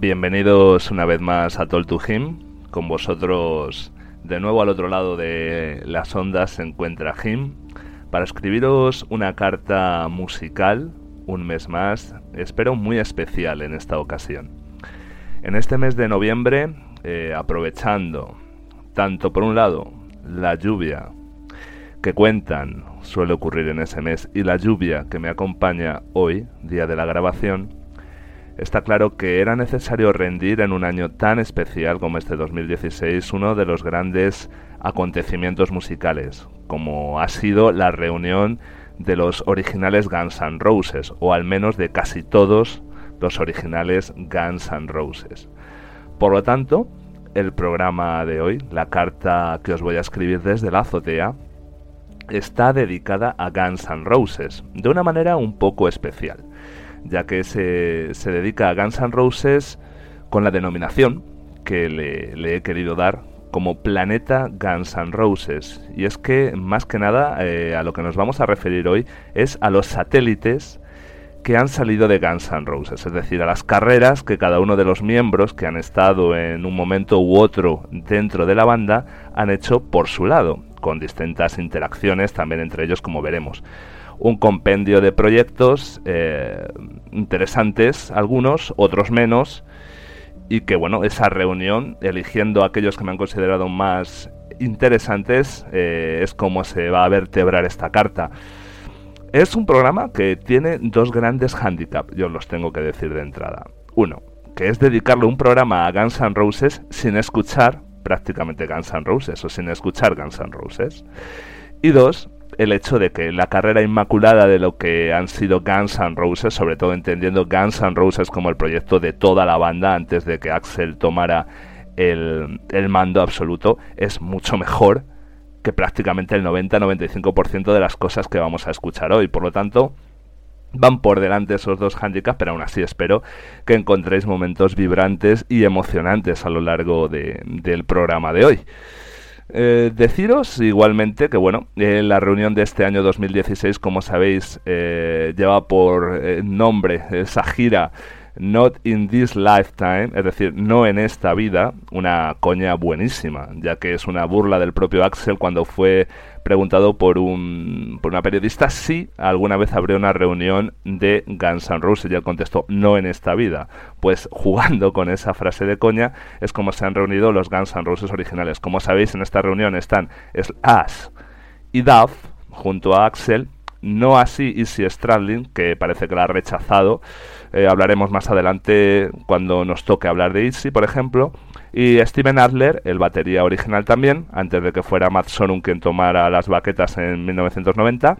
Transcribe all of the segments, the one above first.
Bienvenidos una vez más a Talk to Him. Con vosotros, de nuevo al otro lado de las ondas, se encuentra Him para escribiros una carta musical, un mes más, espero muy especial en esta ocasión. En este mes de noviembre, eh, aprovechando tanto por un lado la lluvia que cuentan suele ocurrir en ese mes y la lluvia que me acompaña hoy, día de la grabación, Está claro que era necesario rendir en un año tan especial como este 2016 uno de los grandes acontecimientos musicales, como ha sido la reunión de los originales Guns N' Roses, o al menos de casi todos los originales Guns N' Roses. Por lo tanto, el programa de hoy, la carta que os voy a escribir desde la azotea, está dedicada a Guns N' Roses, de una manera un poco especial ya que se, se dedica a Guns N' Roses con la denominación que le, he querido dar como Planeta Guns N' Roses. Y es que, más que nada, eh, a lo que nos vamos a referir hoy es a los satélites que han salido de Guns N' Roses, es decir, a las carreras que cada uno de los miembros que han estado en un momento u otro dentro de la banda han hecho por su lado, con distintas interacciones también entre ellos, como veremos un compendio de proyectos eh, interesantes, algunos, otros menos, y que bueno, esa reunión, eligiendo aquellos que me han considerado más interesantes, eh, es como se va a vertebrar esta carta. Es un programa que tiene dos grandes handicaps, yo los tengo que decir de entrada. Uno, que es dedicarle un programa a Guns N' Roses sin escuchar prácticamente Guns N' Roses o sin escuchar Guns N' Roses. Y dos, el hecho de que la carrera inmaculada de lo que han sido Guns N' Roses, sobre todo entendiendo Guns N' Roses como el proyecto de toda la banda antes de que Axel tomara el, mando absoluto, es mucho mejor que prácticamente el 90-95% de las cosas que vamos a escuchar hoy. Por lo tanto, van por delante esos dos handicaps, pero aún así espero que encontréis momentos vibrantes y emocionantes a lo largo del programa de hoy. Eh, deciros igualmente que, bueno, eh, la reunión de este año 2016, como sabéis, eh, lleva por nombre esa gira Not in this lifetime, es decir, no en esta vida, una coña buenísima, ya que es una burla del propio Axel cuando fue preguntado por, un, por una periodista si alguna vez habría una reunión de Guns N' Roses y él contestó no en esta vida. Pues jugando con esa frase de coña es como se han reunido los Guns N' Roses originales. Como sabéis, en esta reunión están Slash y Duff junto a Axel no así Easy Stradlin, que parece que la ha rechazado. Eh, hablaremos más adelante cuando nos toque hablar de Easy, por ejemplo. Y Steven Adler, el batería original también, antes de que fuera Matt Sorum quien tomara las baquetas en 1990.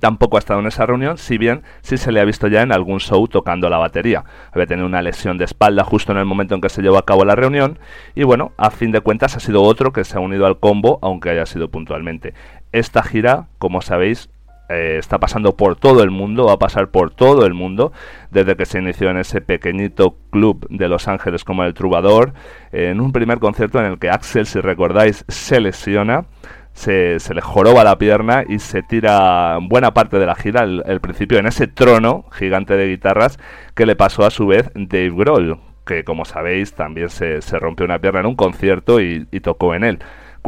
Tampoco ha estado en esa reunión, si bien sí se le ha visto ya en algún show tocando la batería. Había tenido una lesión de espalda justo en el momento en que se llevó a cabo la reunión y bueno, a fin de cuentas ha sido otro que se ha unido al combo, aunque haya sido puntualmente. Esta gira, como sabéis, eh, está pasando por todo el mundo, va a pasar por todo el mundo, desde que se inició en ese pequeñito club de Los Ángeles como el Trubador, en un primer concierto en el que Axel, si recordáis, se lesiona. Se, le joroba la pierna y se tira buena parte de la gira, el, principio, en ese trono gigante de guitarras que le pasó a su vez Dave Grohl, que como sabéis también se, rompió una pierna en un concierto y tocó en él.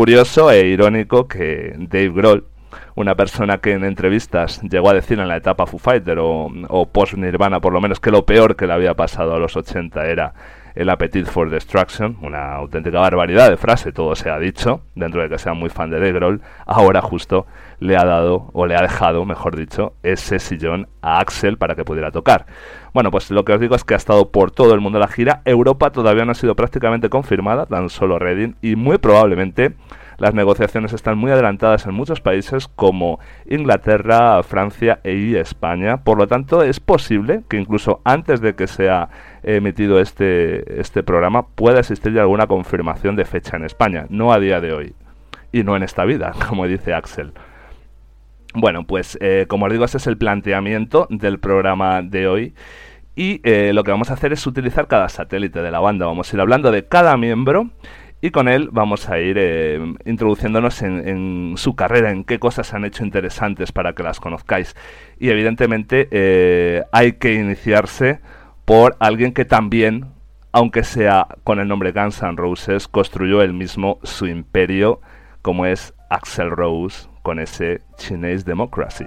Curioso e irónico que Dave Grohl, una persona que en entrevistas llegó a decir en la etapa Foo Fighter o, post Nirvana por lo menos que lo peor que le había pasado a los 80 era el Appetite for Destruction, una auténtica barbaridad de frase, todo se ha dicho, dentro de que sea muy fan de The ahora justo le ha dado, o le ha dejado, mejor dicho, ese sillón a Axel para que pudiera tocar. Bueno, pues lo que os digo es que ha estado por todo el mundo la gira, Europa todavía no ha sido prácticamente confirmada, tan solo Reading, y muy probablemente las negociaciones están muy adelantadas en muchos países como Inglaterra, Francia e España. Por lo tanto, es posible que incluso antes de que sea emitido este, este programa pueda existir ya alguna confirmación de fecha en España. No a día de hoy. Y no en esta vida, como dice Axel. Bueno, pues eh, como os digo, ese es el planteamiento del programa de hoy. Y eh, lo que vamos a hacer es utilizar cada satélite de la banda. Vamos a ir hablando de cada miembro y con él vamos a ir eh, introduciéndonos en, su carrera, en qué cosas han hecho interesantes para que las conozcáis. Y evidentemente eh, hay que iniciarse por alguien que también, aunque sea con el nombre Guns N' Roses, construyó él mismo su imperio, como es Axel Rose con ese Chinese Democracy.